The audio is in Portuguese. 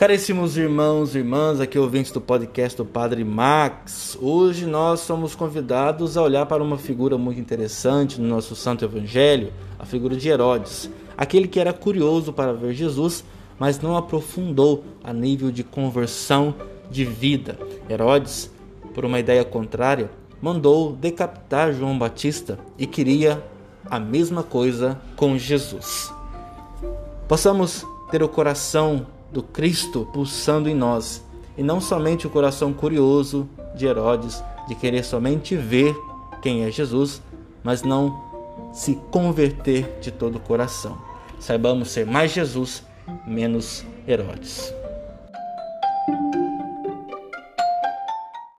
Caríssimos irmãos e irmãs, aqui ouvintes do podcast do Padre Max, hoje nós somos convidados a olhar para uma figura muito interessante no nosso Santo Evangelho, a figura de Herodes, aquele que era curioso para ver Jesus, mas não aprofundou a nível de conversão de vida. Herodes, por uma ideia contrária, mandou decapitar João Batista e queria a mesma coisa com Jesus. Possamos ter o coração do Cristo pulsando em nós, e não somente o coração curioso de Herodes, de querer somente ver quem é Jesus, mas não se converter de todo o coração. Saibamos ser mais Jesus, menos Herodes.